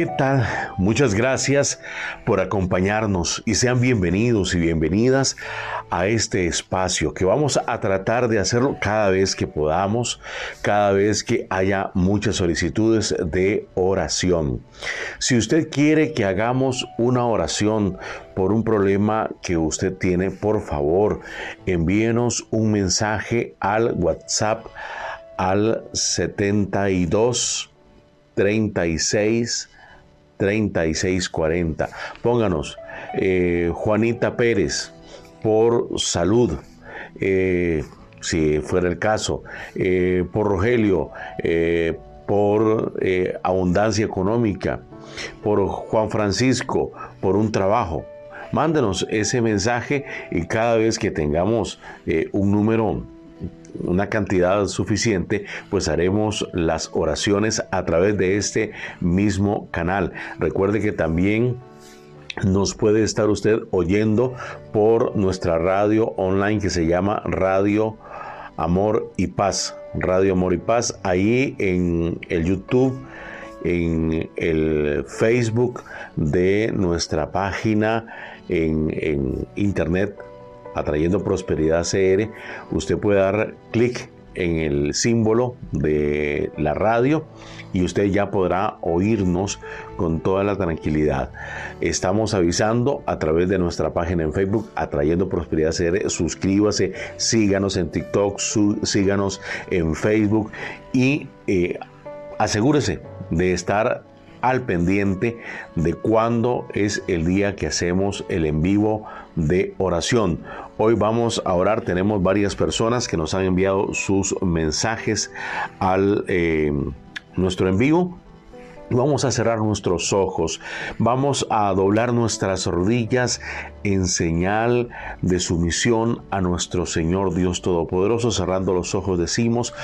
¿Qué tal? Muchas gracias por acompañarnos y sean bienvenidos y bienvenidas a este espacio que vamos a tratar de hacerlo cada vez que podamos, cada vez que haya muchas solicitudes de oración. Si usted quiere que hagamos una oración por un problema que usted tiene, por favor, envíenos un mensaje al WhatsApp al 72 36 3640. Pónganos eh, Juanita Pérez por salud. Eh, si fuera el caso, eh, por Rogelio, por abundancia económica, por Juan Francisco, por un trabajo. Mándenos ese mensaje y cada vez que tengamos un número una cantidad suficiente, pues haremos las oraciones a través de este mismo canal. Recuerde que también nos puede estar usted oyendo por nuestra radio online que se llama Radio Amor y Paz. Radio Amor y Paz, ahí en el YouTube, en el Facebook de nuestra página en, en internet Atrayendo Prosperidad CR, usted puede dar clic en el símbolo de la radio y usted ya podrá oírnos con toda la tranquilidad. Estamos avisando a través de nuestra página en Facebook, Atrayendo Prosperidad CR. Suscríbase, síganos en TikTok, síganos en Facebook y eh, asegúrese de estar al pendiente de cuándo es el día que hacemos el en vivo de oración. Hoy vamos a orar, tenemos varias personas que nos han enviado sus mensajes al eh, nuestro en vivo. Vamos a cerrar nuestros ojos, vamos a doblar nuestras rodillas en señal de sumisión a nuestro Señor Dios Todopoderoso. Cerrando los ojos decimos,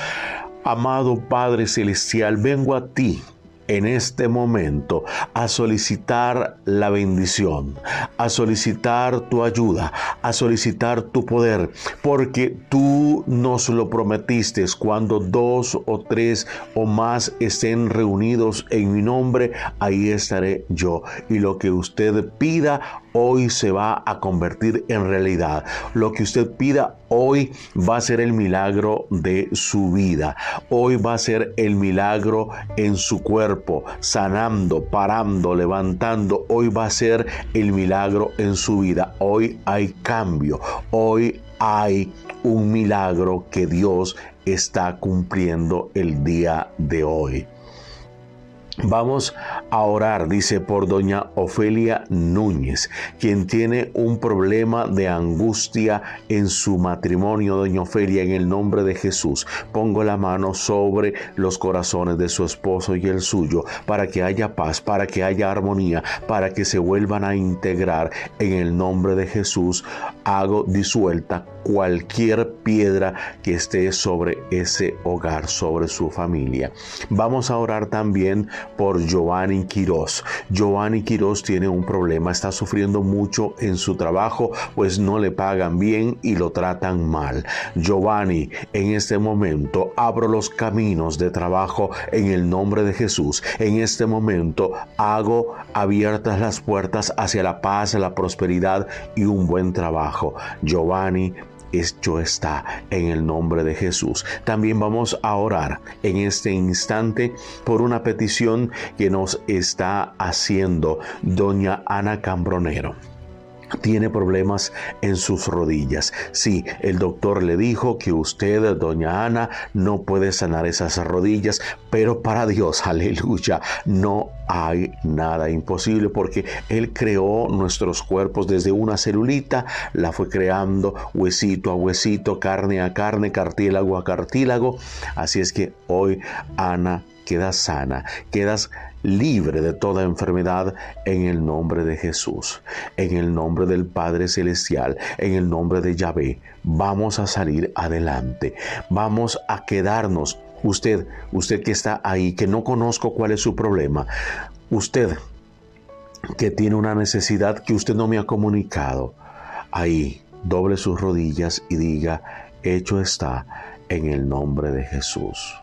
amado Padre Celestial, vengo a ti en este momento a solicitar la bendición, a solicitar tu ayuda, a solicitar tu poder, porque tú nos lo prometiste cuando dos o tres o más estén reunidos en mi nombre, ahí estaré yo. Y lo que usted pida hoy se va a convertir en realidad. Lo que usted pida hoy va a ser el milagro de su vida. Hoy va a ser el milagro en su cuerpo, sanando, parando, levantando. Hoy va a ser el milagro en su vida. Hoy hay cambio. Hoy hay un milagro que Dios está cumpliendo el día de hoy. Vamos a orar, dice por doña Ofelia Núñez, quien tiene un problema de angustia en su matrimonio, doña Ofelia, en el nombre de Jesús. Pongo la mano sobre los corazones de su esposo y el suyo, para que haya paz, para que haya armonía, para que se vuelvan a integrar en el nombre de Jesús. Hago disuelta cualquier piedra que esté sobre ese hogar, sobre su familia. Vamos a orar también por Giovanni Quiroz. Giovanni Quiroz tiene un problema, está sufriendo mucho en su trabajo, pues no le pagan bien y lo tratan mal. Giovanni, en este momento abro los caminos de trabajo en el nombre de Jesús. En este momento hago abiertas las puertas hacia la paz, la prosperidad y un buen trabajo. Giovanni, hecho está en el nombre de Jesús. También vamos a orar en este instante por una petición que nos está haciendo doña Ana Cambronero tiene problemas en sus rodillas. Sí, el doctor le dijo que usted, doña Ana, no puede sanar esas rodillas, pero para Dios, aleluya, no hay nada imposible porque Él creó nuestros cuerpos desde una celulita, la fue creando huesito a huesito, carne a carne, cartílago a cartílago. Así es que hoy Ana quedas sana, quedas libre de toda enfermedad en el nombre de Jesús, en el nombre del Padre Celestial, en el nombre de Yahvé. Vamos a salir adelante, vamos a quedarnos. Usted, usted que está ahí, que no conozco cuál es su problema, usted que tiene una necesidad que usted no me ha comunicado, ahí doble sus rodillas y diga, hecho está en el nombre de Jesús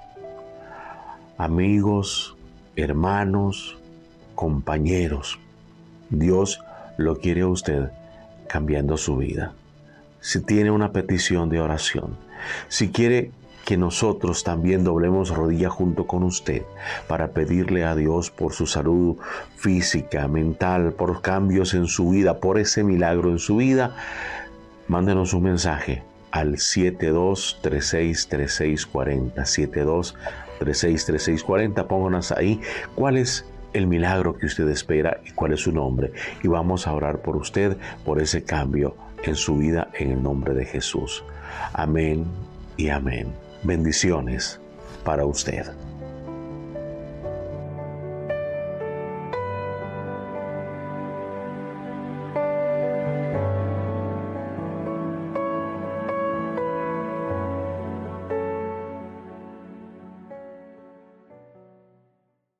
amigos, hermanos, compañeros. Dios lo quiere a usted cambiando su vida. Si tiene una petición de oración, si quiere que nosotros también doblemos rodilla junto con usted para pedirle a Dios por su salud física, mental, por cambios en su vida, por ese milagro en su vida, mándenos un mensaje al 72363640, 72363640, pónganos ahí cuál es el milagro que usted espera y cuál es su nombre. Y vamos a orar por usted, por ese cambio en su vida en el nombre de Jesús. Amén y amén. Bendiciones para usted.